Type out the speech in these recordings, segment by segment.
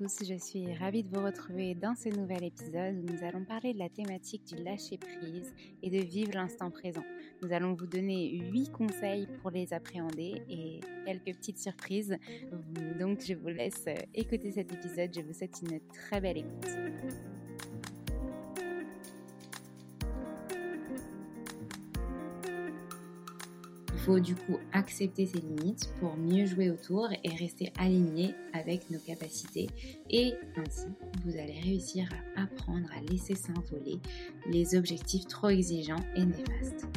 Je suis ravie de vous retrouver dans ce nouvel épisode où nous allons parler de la thématique du lâcher prise et de vivre l'instant présent. Nous allons vous donner 8 conseils pour les appréhender et quelques petites surprises. Donc je vous laisse écouter cet épisode, je vous souhaite une très belle écoute. Faut du coup accepter ses limites pour mieux jouer autour et rester aligné avec nos capacités. Et ainsi, vous allez réussir à apprendre à laisser s'envoler les objectifs trop exigeants et néfastes.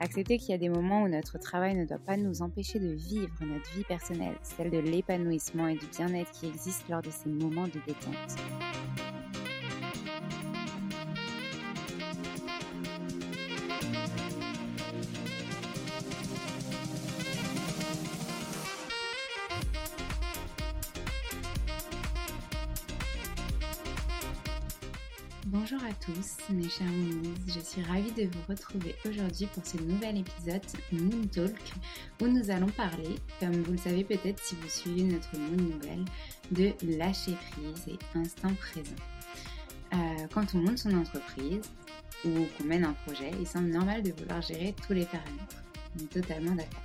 Accepter qu'il y a des moments où notre travail ne doit pas nous empêcher de vivre notre vie personnelle, celle de l'épanouissement et du bien-être qui existe lors de ces moments de détente. Mes chers Moonies. Je suis ravie de vous retrouver aujourd'hui pour ce nouvel épisode Moon Talk où nous allons parler, comme vous le savez peut-être si vous suivez notre Moon Nouvelle, de lâcher prise et instant présent. Euh, quand on monte son entreprise ou qu'on mène un projet, il semble normal de vouloir gérer tous les paramètres. On est totalement d'accord.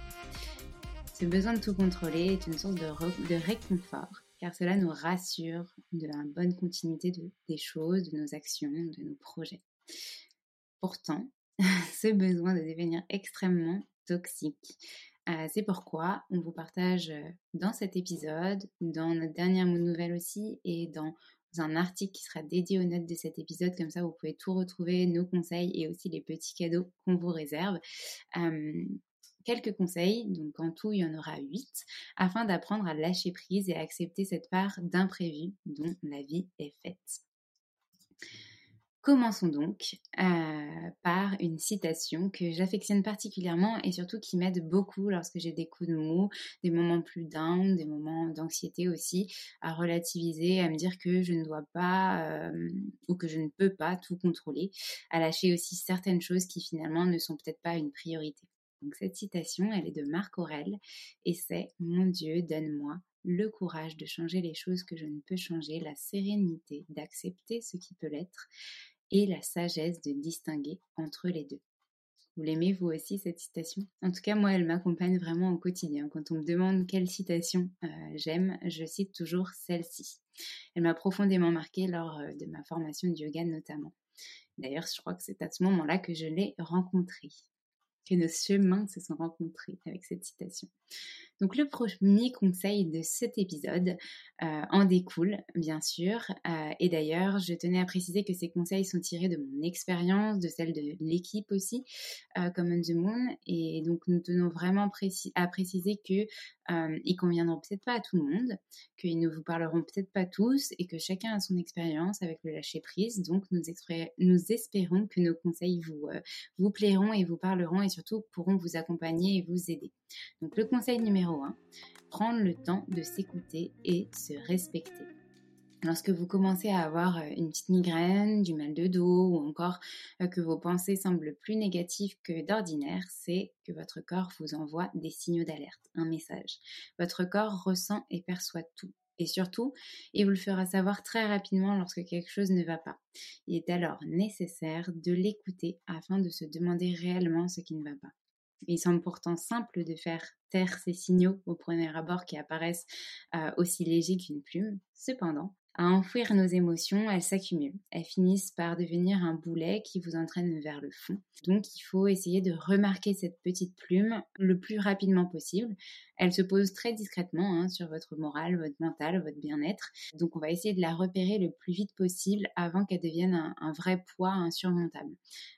Ce besoin de tout contrôler est une source de, de réconfort car cela nous rassure de la bonne continuité des choses, de nos actions, de nos projets. Pourtant, ce besoin de devenir extrêmement toxique. Euh, c'est pourquoi on vous partage euh, dans cet épisode, dans notre dernière nouvelle aussi, et dans un article qui sera dédié aux notes de cet épisode. Comme ça, vous pouvez tout retrouver, nos conseils et aussi les petits cadeaux qu'on vous réserve. Euh, quelques conseils, donc en tout il y en aura huit, afin d'apprendre à lâcher prise et à accepter cette part d'imprévu dont la vie est faite. Commençons donc euh, par une citation que j'affectionne particulièrement et surtout qui m'aide beaucoup lorsque j'ai des coups de mou, des moments plus down, des moments d'anxiété aussi, à relativiser, à me dire que je ne dois pas euh, ou que je ne peux pas tout contrôler, à lâcher aussi certaines choses qui finalement ne sont peut-être pas une priorité. Donc cette citation, elle est de Marc Aurel et c'est Mon Dieu, donne-moi le courage de changer les choses que je ne peux changer, la sérénité d'accepter ce qui peut l'être et la sagesse de distinguer entre les deux. Vous l'aimez vous aussi cette citation? En tout cas, moi, elle m'accompagne vraiment au quotidien. Quand on me demande quelle citation euh, j'aime, je cite toujours celle-ci. Elle m'a profondément marquée lors euh, de ma formation de yoga notamment. D'ailleurs, je crois que c'est à ce moment-là que je l'ai rencontrée, nos chemins se sont rencontrés avec cette citation. Donc le premier conseil de cet épisode euh, en découle, bien sûr. Euh, et d'ailleurs, je tenais à préciser que ces conseils sont tirés de mon expérience, de celle de l'équipe aussi, euh, comme on the Moon. Et donc nous tenons vraiment à préciser que ils conviendront peut-être pas à tout le monde, qu'ils ne vous parleront peut-être pas tous, et que chacun a son expérience avec le lâcher prise. Donc nous, nous espérons que nos conseils vous vous plairont et vous parleront, et surtout pourront vous accompagner et vous aider. Donc le conseil numéro 1, prendre le temps de s'écouter et se respecter. Lorsque vous commencez à avoir euh, une petite migraine, du mal de dos ou encore euh, que vos pensées semblent plus négatives que d'ordinaire, c'est que votre corps vous envoie des signaux d'alerte, un message. Votre corps ressent et perçoit tout. Et surtout, il vous le fera savoir très rapidement lorsque quelque chose ne va pas. Il est alors nécessaire de l'écouter afin de se demander réellement ce qui ne va pas. Il semble pourtant simple de faire taire ces signaux au premier abord qui apparaissent euh, aussi légers qu'une plume. Cependant, à enfouir nos émotions, elles s'accumulent. Elles finissent par devenir un boulet qui vous entraîne vers le fond. Donc il faut essayer de remarquer cette petite plume le plus rapidement possible. Elle se pose très discrètement hein, sur votre morale, votre mental, votre bien-être. Donc on va essayer de la repérer le plus vite possible avant qu'elle devienne un, vrai poids insurmontable.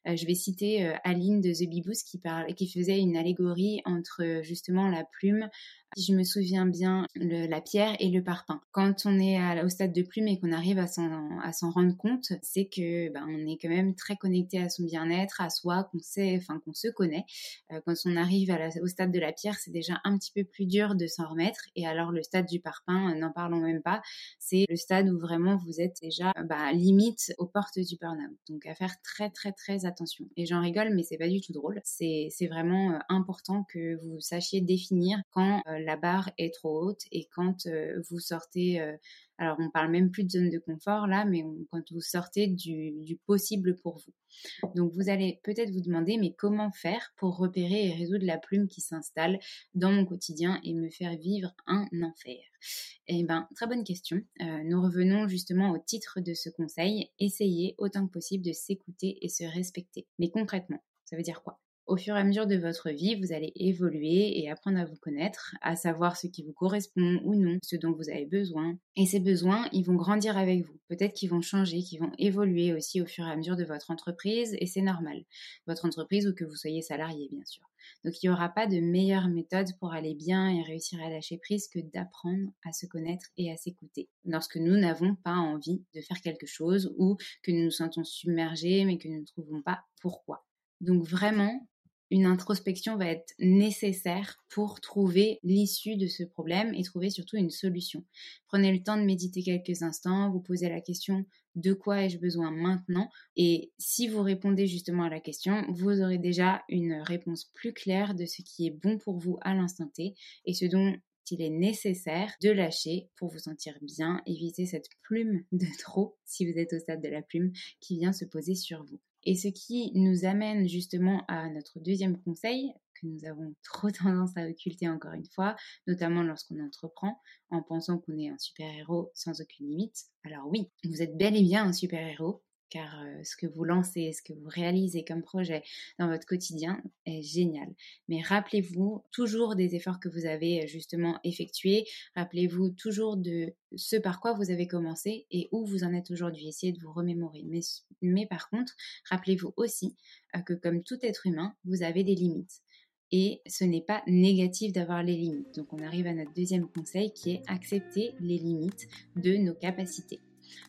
Euh, je vais citer euh, Aline de The Bibous qui, qui faisait une allégorie entre justement la plume, si je me souviens bien, la pierre et le parpaing. Quand on est au stade de plume et qu'on arrive à s'en rendre compte, c'est que ben, on est quand même très connecté à son bien-être, à soi, qu'on sait, enfin qu'on se connaît. Euh, quand on arrive au stade de la pierre, c'est déjà un petit peu plus dur de s'en remettre. Et alors le stade du parpaing, euh, n'en parlons même pas, c'est le stade où vraiment vous êtes déjà bah, limite aux portes du burn-out. Donc à faire très très très attention. Et j'en rigole, mais c'est pas du tout drôle. C'est vraiment euh, important que vous sachiez définir quand la barre est trop haute et quand euh, vous sortez, euh, alors on parle même plus de zone de confort là, mais quand vous sortez du, possible pour vous. Donc vous allez peut-être vous demander, mais comment faire pour repérer et résoudre la plume qui s'installe dans mon quotidien et me faire vivre un enfer? Eh bien, très bonne question. Euh, nous revenons justement au titre de ce conseil, essayez autant que possible de s'écouter et se respecter. Mais concrètement, ça veut dire quoi? Au fur et à mesure de votre vie, vous allez évoluer et apprendre à vous connaître, à savoir ce qui vous correspond ou non, ce dont vous avez besoin. Et ces besoins, ils vont grandir avec vous. Peut-être qu'ils vont changer, qu'ils vont évoluer aussi au fur et à mesure de votre entreprise et c'est normal. Votre entreprise ou que vous soyez salarié, bien sûr. Donc il n'y aura pas de meilleure méthode pour aller bien et réussir à lâcher prise que d'apprendre à se connaître et à s'écouter. Lorsque nous n'avons pas envie de faire quelque chose ou que nous nous sentons submergés mais que nous ne trouvons pas pourquoi. Donc vraiment, une introspection va être nécessaire pour trouver l'issue de ce problème et trouver surtout une solution. Prenez le temps de méditer quelques instants, vous posez la question de quoi ai-je besoin maintenant? Et si vous répondez justement à la question, vous aurez déjà une réponse plus claire de ce qui est bon pour vous à l'instant T et ce dont il est nécessaire de lâcher pour vous sentir bien, éviter cette plume de trop si vous êtes au stade de la plume qui vient se poser sur vous. Et ce qui nous amène justement à notre deuxième conseil, que nous avons trop tendance à occulter encore une fois, notamment lorsqu'on entreprend, en pensant qu'on est un super-héros sans aucune limite. Alors oui, vous êtes bel et bien un super-héros, car ce que vous lancez, ce que vous réalisez comme projet dans votre quotidien est génial. Mais rappelez-vous toujours des efforts que vous avez justement effectués, rappelez-vous toujours de ce par quoi vous avez commencé et où vous en êtes aujourd'hui. Essayez de vous remémorer. Mais, par contre, rappelez-vous aussi que comme tout être humain, vous avez des limites. Et ce n'est pas négatif d'avoir les limites. Donc on arrive à notre deuxième conseil qui est accepter les limites de nos capacités.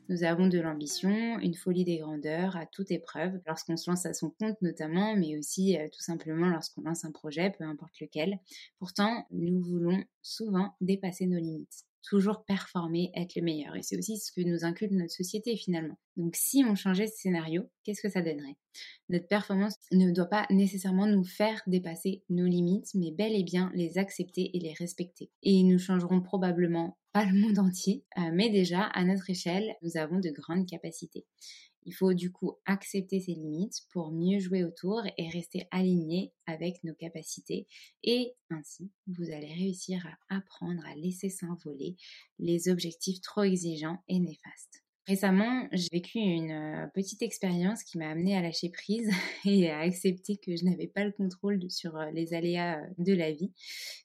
Nous avons de l'ambition, une folie des grandeurs à toute épreuve, lorsqu'on se lance à son compte notamment, mais aussi euh, tout simplement lorsqu'on lance un projet, peu importe lequel. Pourtant, nous voulons souvent dépasser nos limites toujours performer, être le meilleur. Et c'est aussi ce que nous inculque notre société finalement. Donc si on changeait ce scénario, qu'est-ce que ça donnerait? Notre performance ne doit pas nécessairement nous faire dépasser nos limites, mais bel et bien les accepter et les respecter. Et nous changerons probablement pas le monde entier, euh, mais déjà à notre échelle, nous avons de grandes capacités. Il faut du coup accepter ses limites pour mieux jouer autour et rester aligné avec nos capacités et ainsi vous allez réussir à apprendre à laisser s'envoler les objectifs trop exigeants et néfastes. Récemment, j'ai vécu une euh, petite expérience qui m'a amené à lâcher prise et à accepter que je n'avais pas le contrôle sur euh, les aléas euh, de la vie.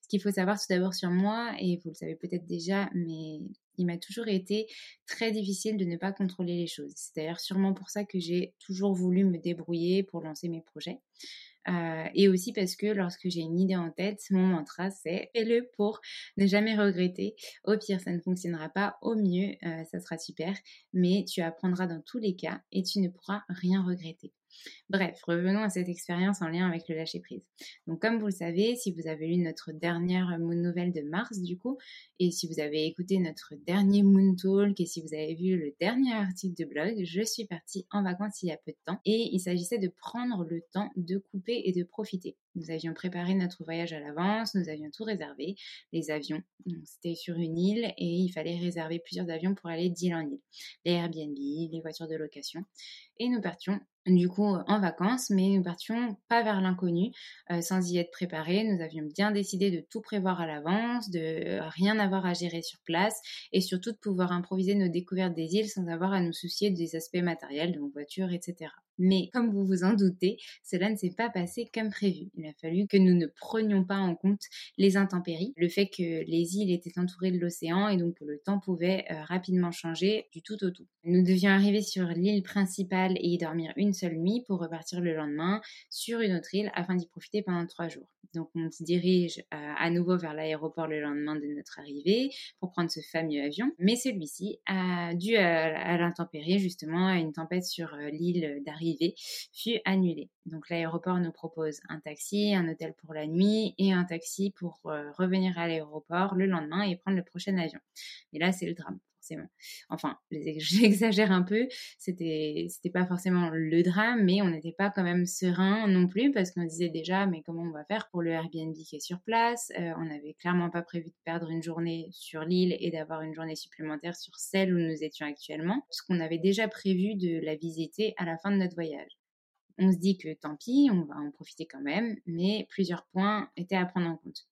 Ce qu'il faut savoir tout d'abord sur moi, et vous le savez peut-être déjà, mais il m'a toujours été très difficile de ne pas contrôler les choses. C'est d'ailleurs sûrement pour ça que j'ai toujours voulu me débrouiller pour lancer mes projets. Euh, et aussi parce que lorsque j'ai une idée en tête, mon mantra c'est fais-le pour ne jamais regretter. Au pire, ça ne fonctionnera pas. Au mieux, euh, ça sera super. Mais tu apprendras dans tous les cas et tu ne pourras rien regretter. Bref, revenons à cette expérience en lien avec le lâcher-prise. Donc comme vous le savez, si vous avez lu notre dernière Moon Nouvelle de mars du coup, et si vous avez écouté notre dernier Moon Talk, et si vous avez vu le dernier article de blog, je suis partie en vacances il y a peu de temps, et il s'agissait de prendre le temps de couper et de profiter. Nous avions préparé notre voyage à l'avance, nous avions tout réservé, les avions, c'était sur une île, et il fallait réserver plusieurs avions pour aller d'île en île. Les Airbnb, les voitures de location, et nous partions du coup en vacances, mais nous partions pas vers l'inconnu euh, sans y être préparés. Nous avions bien décidé de tout prévoir à l'avance, de rien avoir à gérer sur place et surtout de pouvoir improviser nos découvertes des îles sans avoir à nous soucier des aspects matériels, nos voitures, etc. Mais comme vous vous en doutez, cela ne s'est pas passé comme prévu. Il a fallu que nous ne prenions pas en compte les intempéries, le fait que les îles étaient entourées de l'océan et donc que le temps pouvait euh, rapidement changer du tout au tout. Nous devions arriver sur l'île principale et y dormir une seule nuit pour repartir le lendemain sur une autre île afin d'y profiter pendant trois jours. Donc on se dirige euh, à nouveau vers l'aéroport le lendemain de notre arrivée pour prendre ce fameux avion. Mais celui-ci, a dû à, l'intempérie justement, à une tempête sur euh, l'île d'arrivée, fut annulé. Donc l'aéroport nous propose un taxi, un hôtel pour la nuit et un taxi pour euh, revenir à l'aéroport le lendemain et prendre le prochain avion. Et là, c'est le drame. Enfin, j'exagère un peu, c'était pas forcément le drame, mais on n'était pas quand même serein non plus parce qu'on disait déjà mais comment on va faire pour le Airbnb qui est sur place euh, On n'avait clairement pas prévu de perdre une journée sur l'île et d'avoir une journée supplémentaire sur celle où nous étions actuellement, parce qu'on avait déjà prévu de la visiter à la fin de notre voyage. On se dit que tant pis, on va en profiter quand même, mais plusieurs points étaient à prendre en compte.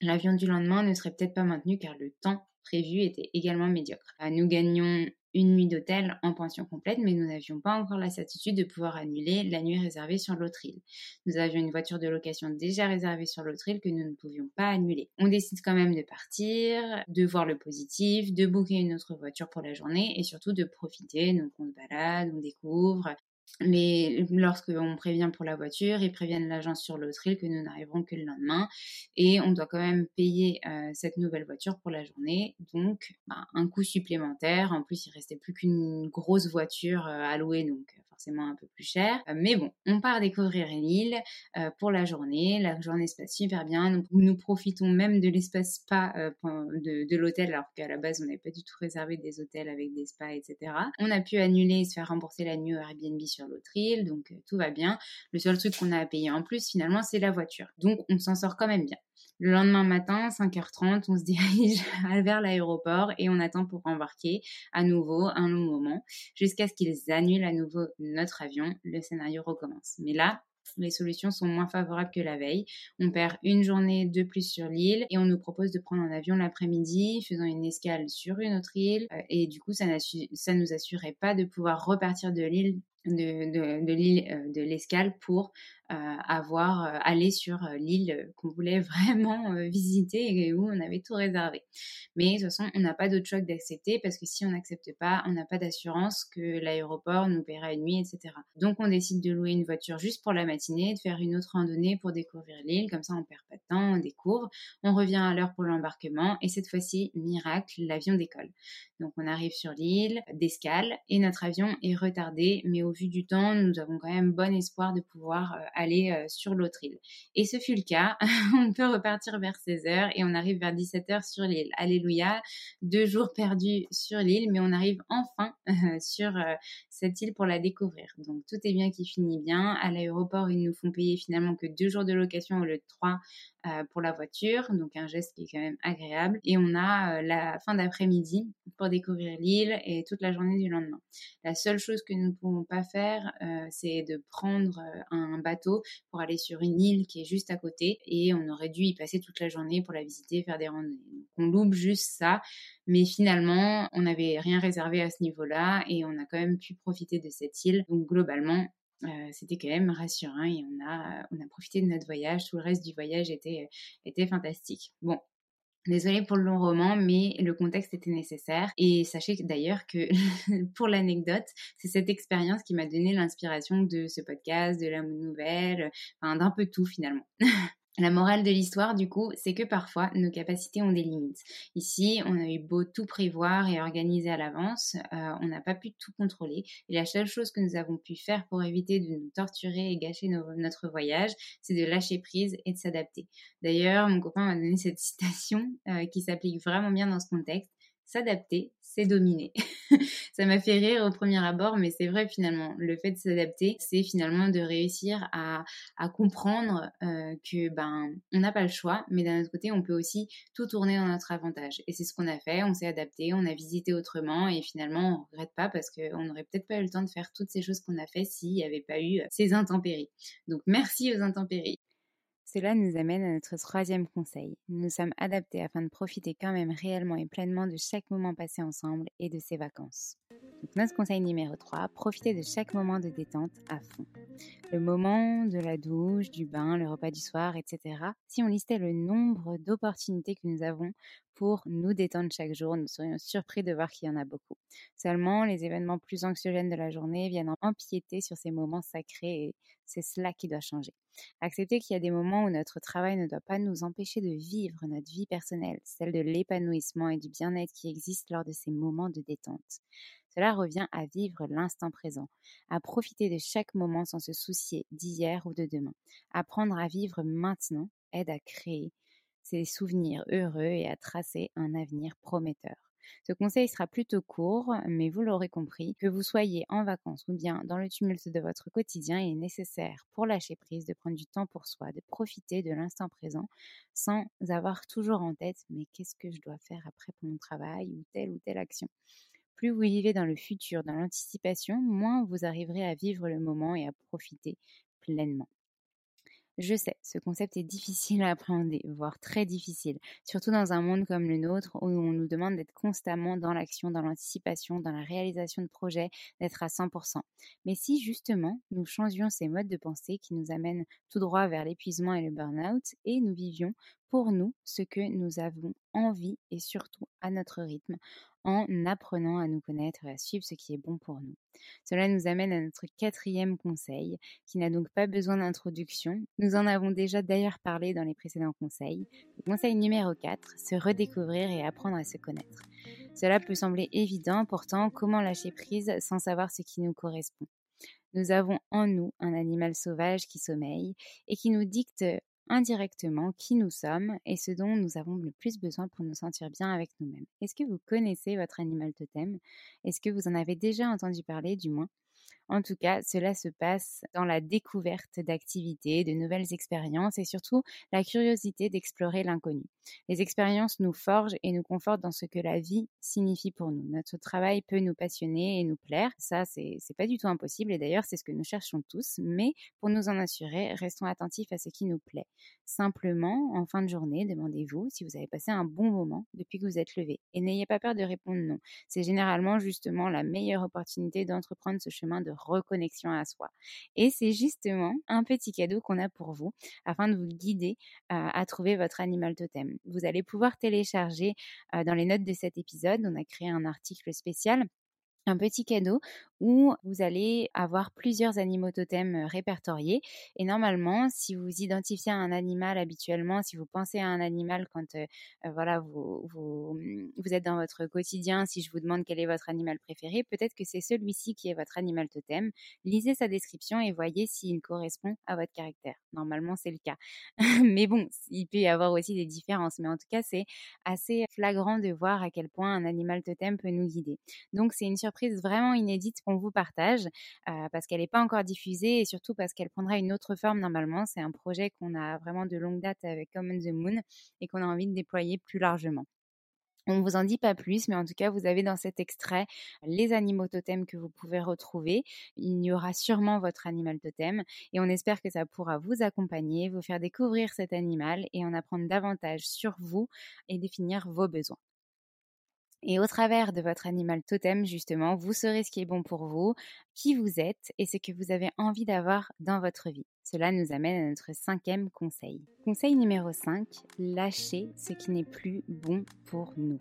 L'avion du lendemain ne serait peut-être pas maintenu car le temps prévu était également médiocre. Nous gagnions une nuit d'hôtel en pension complète, mais nous n'avions pas encore la certitude de pouvoir annuler la nuit réservée sur l'autre île. Nous avions une voiture de location déjà réservée sur l'autre île que nous ne pouvions pas annuler. On décide quand même de partir, de voir le positif, de booker une autre voiture pour la journée et surtout de profiter. Donc on se balade, on découvre, mais lorsqu'on prévient pour la voiture, ils préviennent l'agence sur l'autre que nous n'arriverons que le lendemain et on doit quand même payer euh, cette nouvelle voiture pour la journée. Donc, bah, un coût supplémentaire. En plus, il restait plus qu'une grosse voiture euh, à louer, donc un peu plus cher. Euh, mais bon, on part découvrir l'île euh, pour la journée. La journée se passe super bien. Nous, nous profitons même de l'espace spa euh, de, de l'hôtel, alors qu'à la base, on n'avait pas du tout réservé des hôtels avec des spas, etc. On a pu annuler et se faire rembourser la nuit au Airbnb sur l'autre île, donc tout va bien. Le seul truc qu'on a à payer en plus, finalement, c'est la voiture. Donc, on s'en sort quand même bien. Le lendemain matin, 5h30, on se dirige vers l'aéroport et on attend pour embarquer à nouveau un long moment jusqu'à ce qu'ils annulent à nouveau notre avion. Le scénario recommence. Mais là, les solutions sont moins favorables que la veille. On perd une journée de plus sur l'île et on nous propose de prendre un avion l'après-midi, faisant une escale sur une autre île. Euh, et du coup, ça, ça nous assurait pas de pouvoir repartir de l'île de, euh, de l'escale pour avoir allé sur l'île qu'on voulait vraiment visiter et où on avait tout réservé. Mais de toute façon, on n'a pas d'autre choix que d'accepter parce que si on n'accepte pas, on n'a pas d'assurance que l'aéroport nous paiera une nuit, etc. Donc on décide de louer une voiture juste pour la matinée, de faire une autre randonnée pour découvrir l'île, comme ça on perd pas de temps, on découvre, on revient à l'heure pour l'embarquement et cette fois-ci, miracle, l'avion décolle. Donc on arrive sur l'île d'escale et notre avion est retardé, mais au vu du temps, nous avons quand même bon espoir de pouvoir euh, aller euh, sur l'autre île. Et ce fut le cas. on peut repartir vers 16h et on arrive vers 17h sur l'île. Alléluia, deux jours perdus sur l'île, mais on arrive enfin sur euh, cette île pour la découvrir. Donc tout est bien qui finit bien. À l'aéroport, ils nous font payer finalement que deux jours de location au lieu de trois euh, pour la voiture, donc un geste qui est quand même agréable. Et on a euh, la fin d'après-midi pour découvrir l'île et toute la journée du lendemain. La seule chose que nous ne pouvons pas faire, euh, c'est de prendre un bateau pour aller sur une île qui est juste à côté et on aurait dû y passer toute la journée pour la visiter, faire des randonnées. Donc on loupe juste ça, mais finalement on n'avait rien réservé à ce niveau-là et on a quand même pu profiter de cette île. Donc globalement, euh, c'était quand même rassurant et on a, on a profité de notre voyage. Tout le reste du voyage était, était fantastique. Bon, Désolée pour le long roman, mais le contexte était nécessaire. Et sachez d'ailleurs que, pour l'anecdote, c'est cette expérience qui m'a donné l'inspiration de ce podcast, de la nouvelle, enfin d'un peu tout finalement. La morale de l'histoire, du coup, c'est que parfois nos capacités ont des limites. Ici, on a eu beau tout prévoir et organiser à l'avance, euh, on n'a pas pu tout contrôler. Et la seule chose que nous avons pu faire pour éviter de nous torturer et gâcher notre voyage, c'est de lâcher prise et de s'adapter. D'ailleurs, mon copain m'a donné cette citation euh, qui s'applique vraiment bien dans ce contexte. S'adapter, c'est dominer. ça m'a fait rire au premier abord, mais c'est vrai finalement. Le fait de s'adapter, c'est finalement de réussir à, comprendre euh, que ben on n'a pas le choix, mais d'un autre côté, on peut aussi tout tourner dans notre avantage. Et c'est ce qu'on a fait. On s'est adapté, on a visité autrement, et finalement, on regrette pas parce qu'on n'aurait peut-être pas eu le temps de faire toutes ces choses qu'on a fait s'il n'y avait pas eu ces intempéries. Donc merci aux intempéries. Cela nous amène à notre troisième conseil. Nous sommes adaptés afin de profiter quand même réellement et pleinement de chaque moment passé ensemble et de ses vacances. notre conseil numéro 3, profitez de chaque moment de détente à fond. Le moment de la douche, du bain, le repas du soir, etc. Si on listait le nombre d'opportunités que nous avons pour nous détendre chaque jour, nous serions surpris de voir qu'il y en a beaucoup. Seulement, les événements plus anxiogènes de la journée viennent empiéter sur ces moments sacrés et c'est cela qui doit changer. Accepter qu'il y a des moments où notre travail ne doit pas nous empêcher de vivre notre vie personnelle, celle de l'épanouissement et du bien-être qui existe lors de ces moments de détente. Cela revient à vivre l'instant présent, à profiter de chaque moment sans se soucier d'hier ou de demain. Apprendre à vivre maintenant aide à créer ces souvenirs heureux et à tracer un avenir prometteur. Ce conseil sera plutôt court, mais vous l'aurez compris, que vous soyez en vacances ou bien dans le tumulte de votre quotidien, il est nécessaire pour lâcher prise de prendre du temps pour soi, de profiter de l'instant présent sans avoir toujours en tête mais qu'est-ce que je dois faire après pour mon travail ou telle ou telle action? Plus vous vivez dans le futur, dans l'anticipation, moins vous arriverez à vivre le moment et à profiter pleinement. Je sais, ce concept est difficile à appréhender, voire très difficile, surtout dans un monde comme le nôtre où on nous demande d'être constamment dans l'action, dans l'anticipation, dans la réalisation de projets, d'être à 100%. Mais si justement nous changions ces modes de pensée qui nous amènent tout droit vers l'épuisement et le burn-out et nous vivions pour nous ce que nous avons envie et surtout à notre rythme, en apprenant à nous connaître et à suivre ce qui est bon pour nous. Cela nous amène à notre quatrième conseil, qui n'a donc pas besoin d'introduction. Nous en avons déjà d'ailleurs parlé dans les précédents conseils. conseil numéro 4, se redécouvrir et apprendre à se connaître. Cela peut sembler évident, pourtant comment lâcher prise sans savoir ce qui nous correspond? Nous avons en nous un animal sauvage qui sommeille et qui nous dicte indirectement qui nous sommes et ce dont nous avons le plus besoin pour nous sentir bien avec nous-mêmes. Est-ce que vous connaissez votre animal totem? Est-ce que vous en avez déjà entendu parler du moins? En tout cas, cela se passe dans la découverte d'activités, de nouvelles expériences et surtout la curiosité d'explorer l'inconnu. Les expériences nous forgent et nous confortent dans ce que la vie signifie pour nous. Notre travail peut nous passionner et nous plaire. Ça, c'est pas du tout impossible et d'ailleurs, c'est ce que nous cherchons tous. Mais pour nous en assurer, restons attentifs à ce qui nous plaît. Simplement, en fin de journée, demandez-vous si vous avez passé un bon moment depuis que vous êtes levé. Et n'ayez pas peur de répondre non. C'est généralement justement la meilleure opportunité d'entreprendre ce chemin de reconnexion à soi. Et c'est justement un petit cadeau qu'on a pour vous afin de vous guider à trouver votre animal totem. Vous allez pouvoir télécharger dans les notes de cet épisode, on a créé un article spécial un petit cadeau où vous allez avoir plusieurs animaux totems répertoriés. Et normalement, si vous identifiez un animal habituellement, si vous pensez à un animal quand voilà, vous, vous, mmh, vous, êtes dans votre quotidien, si je vous demande quel est votre animal préféré, peut-être que c'est celui-ci qui est votre animal totem. Lisez sa description et voyez s'il correspond à votre caractère. Normalement, c'est le cas. mais bon, il peut y avoir aussi des différences. Mais en tout cas, c'est assez flagrant de voir à quel point un animal totem peut nous guider. Donc, c'est une surprise vraiment inédite vous partage parce qu'elle n'est pas encore diffusée et surtout parce qu'elle prendra une autre forme normalement. C'est un projet qu'on a vraiment de longue date avec Common the Moon et qu'on a envie de déployer plus largement. On ne vous en dit pas plus, mais en tout cas, vous avez dans cet extrait les animaux totems que vous pouvez retrouver. Il y aura sûrement votre animal totem et on espère que ça pourra vous accompagner, vous faire découvrir cet animal et en apprendre davantage sur vous et définir vos besoins. Et au travers de votre animal totem, justement, vous saurez ce qui est bon pour vous, qui vous êtes et ce que vous avez envie d'avoir dans votre vie. Cela nous amène à notre cinquième conseil. Conseil numéro 5, lâchez ce qui n'est plus bon pour nous.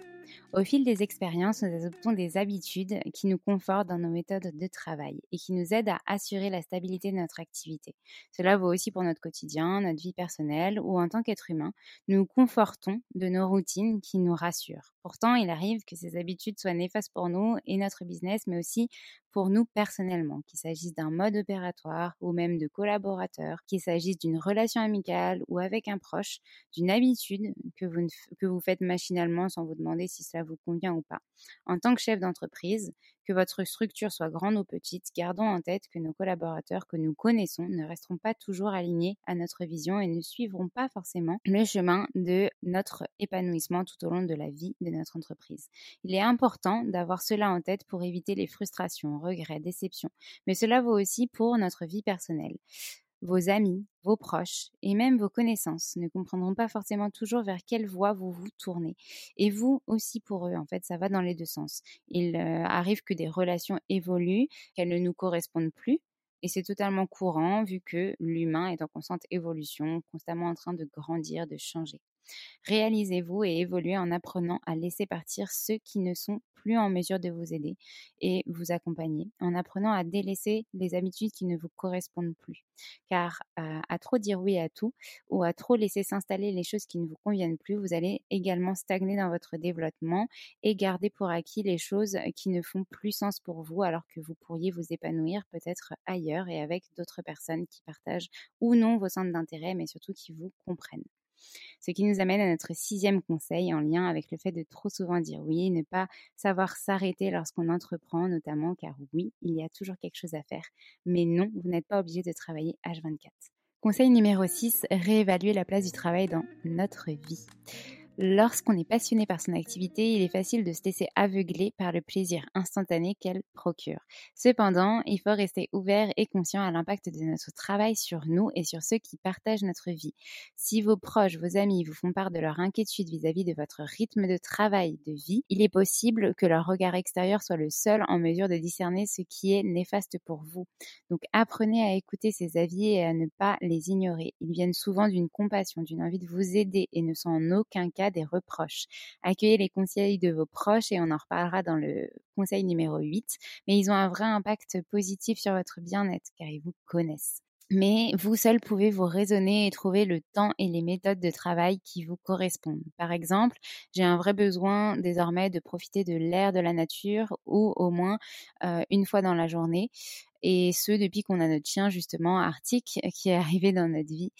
Au fil des expériences, nous adoptons des habitudes qui nous confortent dans nos méthodes de travail et qui nous aident à assurer la stabilité de notre activité. Cela vaut aussi pour notre quotidien, notre vie personnelle ou en tant qu'être humain. Nous confortons de nos routines qui nous rassurent. Pourtant, il arrive que ces habitudes soient néfastes pour nous et notre business, mais aussi pour nous personnellement, qu'il s'agisse d'un mode opératoire ou même de collaborateurs, qu'il s'agisse d'une relation amicale ou avec un proche, d'une habitude que vous, que vous faites machinalement sans vous demander si cela vous convient ou pas. En tant que chef d'entreprise, que votre structure soit grande ou petite, gardons en tête que nos collaborateurs que nous connaissons ne resteront pas toujours alignés à notre vision et ne suivront pas forcément le chemin de notre épanouissement tout au long de la vie de notre entreprise. Il est important d'avoir cela en tête pour éviter les frustrations, regrets, déceptions, mais cela vaut aussi pour notre vie personnelle. Vos amis, vos proches et même vos connaissances ne comprendront pas forcément toujours vers quelle voie vous vous tournez. Et vous aussi pour eux, en fait, ça va dans les deux sens. Il euh, arrive que des relations évoluent, qu'elles ne nous correspondent plus. Et c'est totalement courant vu que l'humain est en constante évolution, constamment en train de grandir, de changer. Réalisez-vous et évoluez en apprenant à laisser partir ceux qui ne sont plus en mesure de vous aider et vous accompagner, en apprenant à délaisser les habitudes qui ne vous correspondent plus. Car euh, à trop dire oui à tout ou à trop laisser s'installer les choses qui ne vous conviennent plus, vous allez également stagner dans votre développement et garder pour acquis les choses qui ne font plus sens pour vous alors que vous pourriez vous épanouir peut-être ailleurs et avec d'autres personnes qui partagent ou non vos centres d'intérêt mais surtout qui vous comprennent. Ce qui nous amène à notre sixième conseil en lien avec le fait de trop souvent dire oui, ne pas savoir s'arrêter lorsqu'on entreprend notamment, car oui, il y a toujours quelque chose à faire, mais non, vous n'êtes pas obligé de travailler H24. Conseil numéro 6, réévaluer la place du travail dans notre vie. Lorsqu'on est passionné par son activité, il est facile de se laisser aveugler par le plaisir instantané qu'elle procure. Cependant, il faut rester ouvert et conscient à l'impact de notre travail sur nous et sur ceux qui partagent notre vie. Si vos proches, vos amis vous font part de leur inquiétude vis-à-vis de votre rythme de travail, de vie, il est possible que leur regard extérieur soit le seul en mesure de discerner ce qui est néfaste pour vous. Donc apprenez à écouter ces avis et à ne pas les ignorer. Ils viennent souvent d'une compassion, d'une envie de vous aider et ne sont en aucun cas des reproches. Accueillez les conseils de vos proches et on en reparlera dans le conseil numéro 8, mais ils ont un vrai impact positif sur votre bien-être car ils vous connaissent mais vous seul pouvez vous raisonner et trouver le temps et les méthodes de travail qui vous correspondent. Par exemple, j'ai un vrai besoin désormais de profiter de l'air de la nature ou au moins euh, une fois dans la journée. Et ce, depuis qu'on a notre chien justement arctique qui est arrivé dans notre vie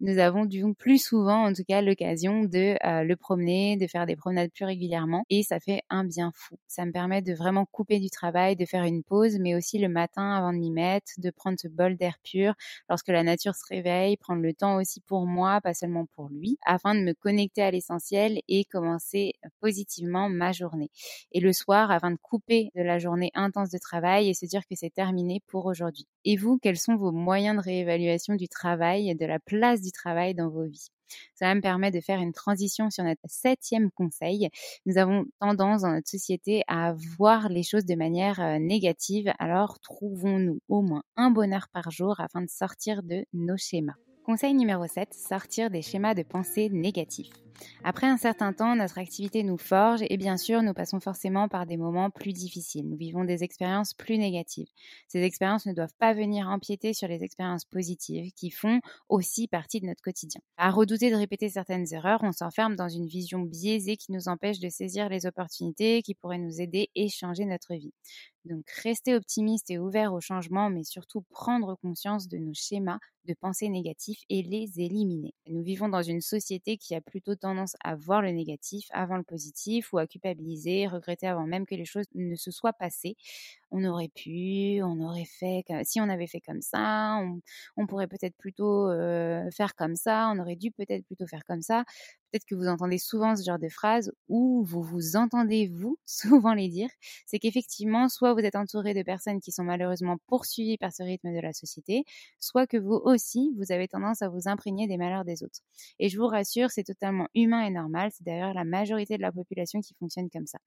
nous avons plus souvent, en tout cas, l'occasion de euh, le promener, de faire des promenades plus régulièrement, et ça fait un bien fou. Ça me permet de vraiment couper du travail, de faire une pause, mais aussi le matin avant de m'y mettre, de prendre ce bol d'air pur lorsque la nature se réveille, prendre le temps aussi pour moi, pas seulement pour lui, afin de me connecter à l'essentiel et commencer positivement ma journée. Et le soir, afin de couper de la journée intense de travail et se dire que c'est terminé pour aujourd'hui. Et vous, quels sont vos moyens de réévaluation du travail et de la place du travail dans vos vies. Ça me permet de faire une transition sur notre septième conseil. Nous avons tendance dans notre société à voir les choses de manière euh, négative, alors trouvons-nous au moins un bonheur par jour afin de sortir de nos schémas? Conseil numéro 7, sortir des schémas de pensée négatifs. Après un certain temps, notre activité nous forge et bien sûr, nous passons forcément par des moments plus difficiles. Nous vivons des expériences plus négatives. Ces expériences ne doivent pas venir empiéter sur les expériences positives qui font aussi partie de notre quotidien. À redouter de répéter certaines erreurs, on s'enferme dans une vision biaisée qui nous empêche de saisir les opportunités qui pourraient nous aider et changer notre vie. Donc, rester optimiste et ouvert au changement, mais surtout prendre conscience de nos schémas de pensée négatifs et les éliminer. Nous vivons dans une société qui a plutôt tendance à voir le négatif avant le positif ou à culpabiliser, regretter avant même que les choses ne se soient passées on aurait pu, on aurait fait, si on avait fait comme ça, on, pourrait peut-être plutôt faire comme ça, on aurait dû peut-être plutôt faire comme ça. Peut-être que vous entendez souvent ce genre de phrases ou vous vous entendez vous souvent les dire. C'est qu'effectivement, soit vous êtes entouré de personnes qui sont malheureusement poursuivies par ce rythme de la société, soit que vous aussi, vous avez tendance à vous imprégner des malheurs des autres. Et je vous rassure, c'est totalement humain et normal. C'est d'ailleurs la majorité de la population qui fonctionne comme ça.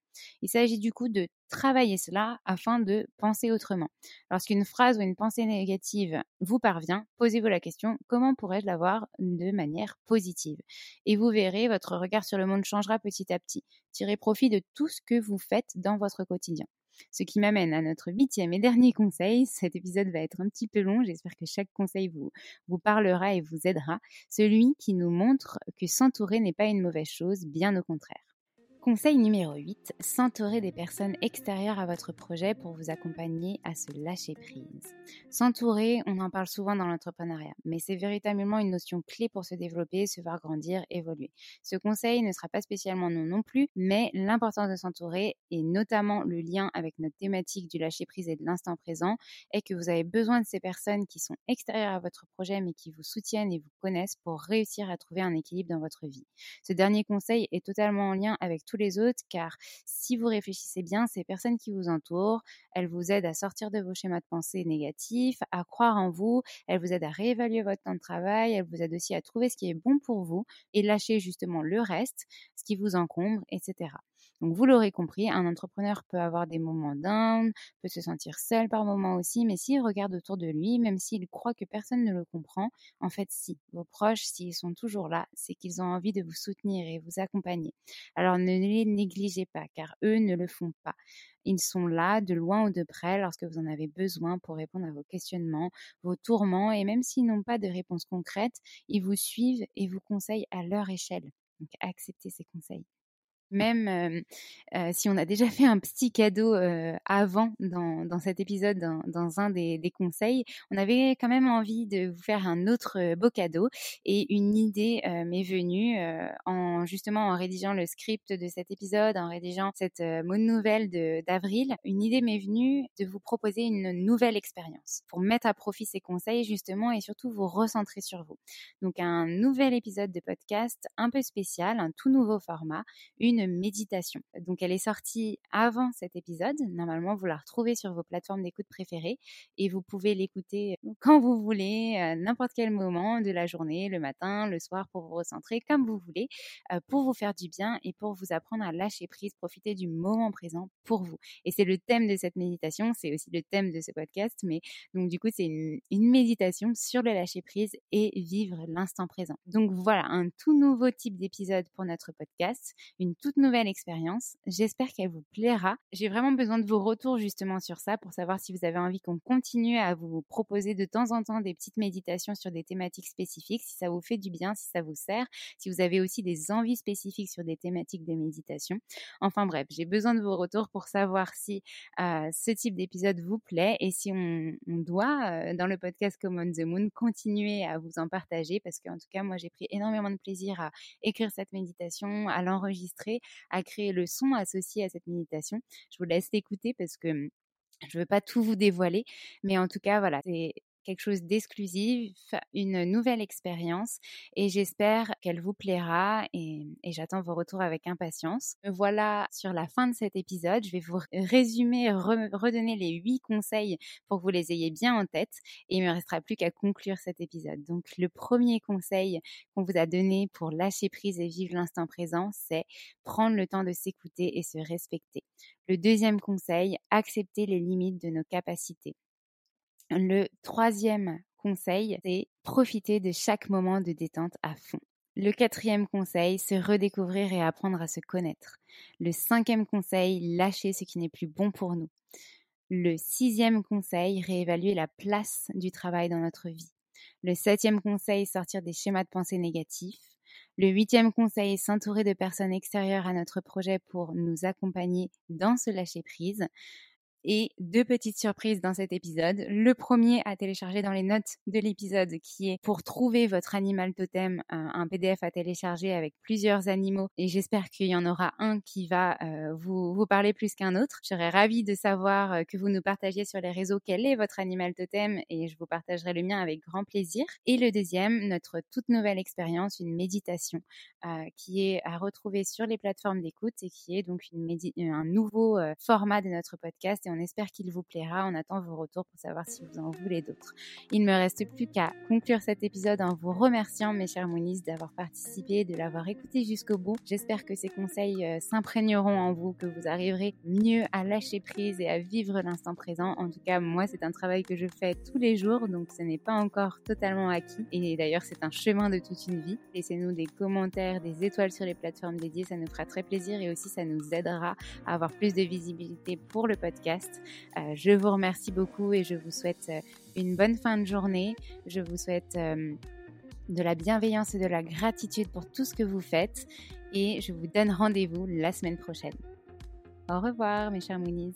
Il s'agit du coup de travailler cela afin de penser autrement. Lorsqu'une phrase ou une pensée négative vous parvient, posez-vous la question comment pourrais-je la voir de manière positive? Et vous verrez, votre regard sur le monde changera petit à petit. Tirez profit de tout ce que vous faites dans votre quotidien. Ce qui m'amène à notre huitième et dernier conseil. Cet épisode va être un petit peu long. J'espère que chaque conseil vous, vous parlera et vous aidera. Celui qui nous montre que s'entourer n'est pas une mauvaise chose, bien au contraire. Conseil numéro 8, s'entourer des personnes extérieures à votre projet pour vous accompagner à se lâcher prise. S'entourer, on en parle souvent dans l'entrepreneuriat, mais c'est véritablement une notion clé pour se développer, se voir grandir, évoluer. Ce conseil ne sera pas spécialement non non plus, mais l'importance de s'entourer et notamment le lien avec notre thématique du lâcher prise et de l'instant présent est que vous avez besoin de ces personnes qui sont extérieures à votre projet mais qui vous soutiennent et vous connaissent pour réussir à trouver un équilibre dans votre vie. Ce dernier conseil est totalement en lien avec tous les autres, car si vous réfléchissez bien, ces personnes qui vous entourent, elles vous aident à sortir de vos schémas de pensée négatifs, à croire en vous, elles vous aident à réévaluer votre temps de travail, elles vous aident aussi à trouver ce qui est bon pour vous et lâcher justement le reste, ce qui vous encombre, etc. Donc vous l'aurez compris, un entrepreneur peut avoir des moments down, peut se sentir seul par moments aussi, mais s'il regarde autour de lui, même s'il croit que personne ne le comprend, en fait si, vos proches, s'ils sont toujours là, c'est qu'ils ont envie de vous soutenir et vous accompagner. Alors ne les négligez pas, car eux ne le font pas. Ils sont là, de loin ou de près, lorsque vous en avez besoin pour répondre à vos questionnements, vos tourments, et même s'ils n'ont pas de réponse concrète, ils vous suivent et vous conseillent à leur échelle. Donc acceptez ces conseils même si on a déjà fait un petit cadeau avant dans, cet épisode, dans, un des, conseils, on avait quand même envie de vous faire un autre beau cadeau. Et une idée m'est venue en justement en rédigeant le script de cet épisode, en rédigeant cette mode nouvelle d'avril. Une idée m'est venue de vous proposer une nouvelle expérience pour mettre à profit ces conseils justement et surtout vous recentrer sur vous. Donc un nouvel épisode de podcast un peu spécial, un tout nouveau format, une méditation. Donc elle est sortie avant cet épisode. Normalement, vous la retrouvez sur vos plateformes d'écoute préférées et vous pouvez l'écouter quand vous voulez, à n'importe quel moment de la journée, le matin, le soir, pour vous recentrer comme vous voulez, euh, pour vous faire du bien et pour vous apprendre à lâcher prise, profiter du moment présent pour vous. Et c'est le thème de cette méditation, c'est aussi le thème de ce podcast, mais donc du coup, c'est une, une méditation sur le lâcher prise et vivre l'instant présent. Donc voilà, un tout nouveau type d'épisode pour notre podcast, une toute nouvelle expérience. J'espère qu'elle vous plaira. J'ai vraiment besoin de vos retours justement sur ça pour savoir si vous avez envie qu'on continue à vous proposer de temps en temps des petites méditations sur des thématiques spécifiques, si ça vous fait du bien, si ça vous sert, si vous avez aussi des envies spécifiques sur des thématiques de méditation. Enfin bref, j'ai besoin de vos retours pour savoir si euh, ce type d'épisode vous plaît et si on, doit, euh, dans le podcast Common the Moon, continuer à vous en partager parce qu'en tout cas, moi, j'ai pris énormément de plaisir à écrire cette méditation, à l'enregistrer à créer le son associé à cette méditation. Je vous laisse l'écouter parce que je ne veux pas tout vous dévoiler, mais en tout cas, voilà, quelque chose d'exclusif, une nouvelle expérience et j'espère qu'elle vous plaira et, j'attends vos retours avec impatience. Voilà sur la fin de cet épisode. Je vais vous résumer, redonner les huit conseils pour que vous les ayez bien en tête et il me restera plus qu'à conclure cet épisode. Donc le premier conseil qu'on vous a donné pour lâcher prise et vivre l'instant présent, c'est prendre le temps de s'écouter et se respecter. Le deuxième conseil, accepter les limites de nos capacités. Le troisième conseil, c'est profiter de chaque moment de détente à fond. Le quatrième conseil, se redécouvrir et apprendre à se connaître. Le cinquième conseil, lâcher ce qui n'est plus bon pour nous. Le sixième conseil, réévaluer la place du travail dans notre vie. Le septième conseil, sortir des schémas de pensée négatifs. Le huitième conseil, s'entourer de personnes extérieures à notre projet pour nous accompagner dans ce lâcher-prise et deux petites surprises dans cet épisode. Le premier à télécharger dans les notes de l'épisode qui est pour trouver votre animal totem, un PDF à télécharger avec plusieurs animaux et j'espère qu'il y en aura un qui va euh, vous, parler plus qu'un autre. Je serais ravie de savoir euh, que vous nous partagiez sur les réseaux quel est votre animal totem et je vous partagerai le mien avec grand plaisir. Et le deuxième, notre toute nouvelle expérience, une méditation euh, qui est à retrouver sur les plateformes d'écoute et qui est donc un nouveau format de notre podcast on espère qu'il vous plaira. On attend vos retours pour savoir si vous en voulez d'autres. Il ne me reste plus qu'à conclure cet épisode en vous remerciant, mes chers Moniz, d'avoir participé, de l'avoir écouté jusqu'au bout. J'espère que ces conseils euh, s'imprégneront en vous, que vous arriverez mieux à lâcher prise et à vivre l'instant présent. En tout cas, moi, c'est un travail que je fais tous les jours, donc ce n'est pas encore totalement acquis. Et d'ailleurs, c'est un chemin de toute une vie. Laissez-nous des commentaires, des étoiles sur les plateformes dédiées, ça nous fera très plaisir et aussi ça nous aidera à avoir plus de visibilité pour le podcast. Euh, je vous remercie beaucoup et je vous souhaite euh, une bonne fin de journée. Je vous souhaite euh, de la bienveillance et de la gratitude pour tout ce que vous faites et je vous donne rendez-vous la semaine prochaine. Au revoir mes chers Moonies.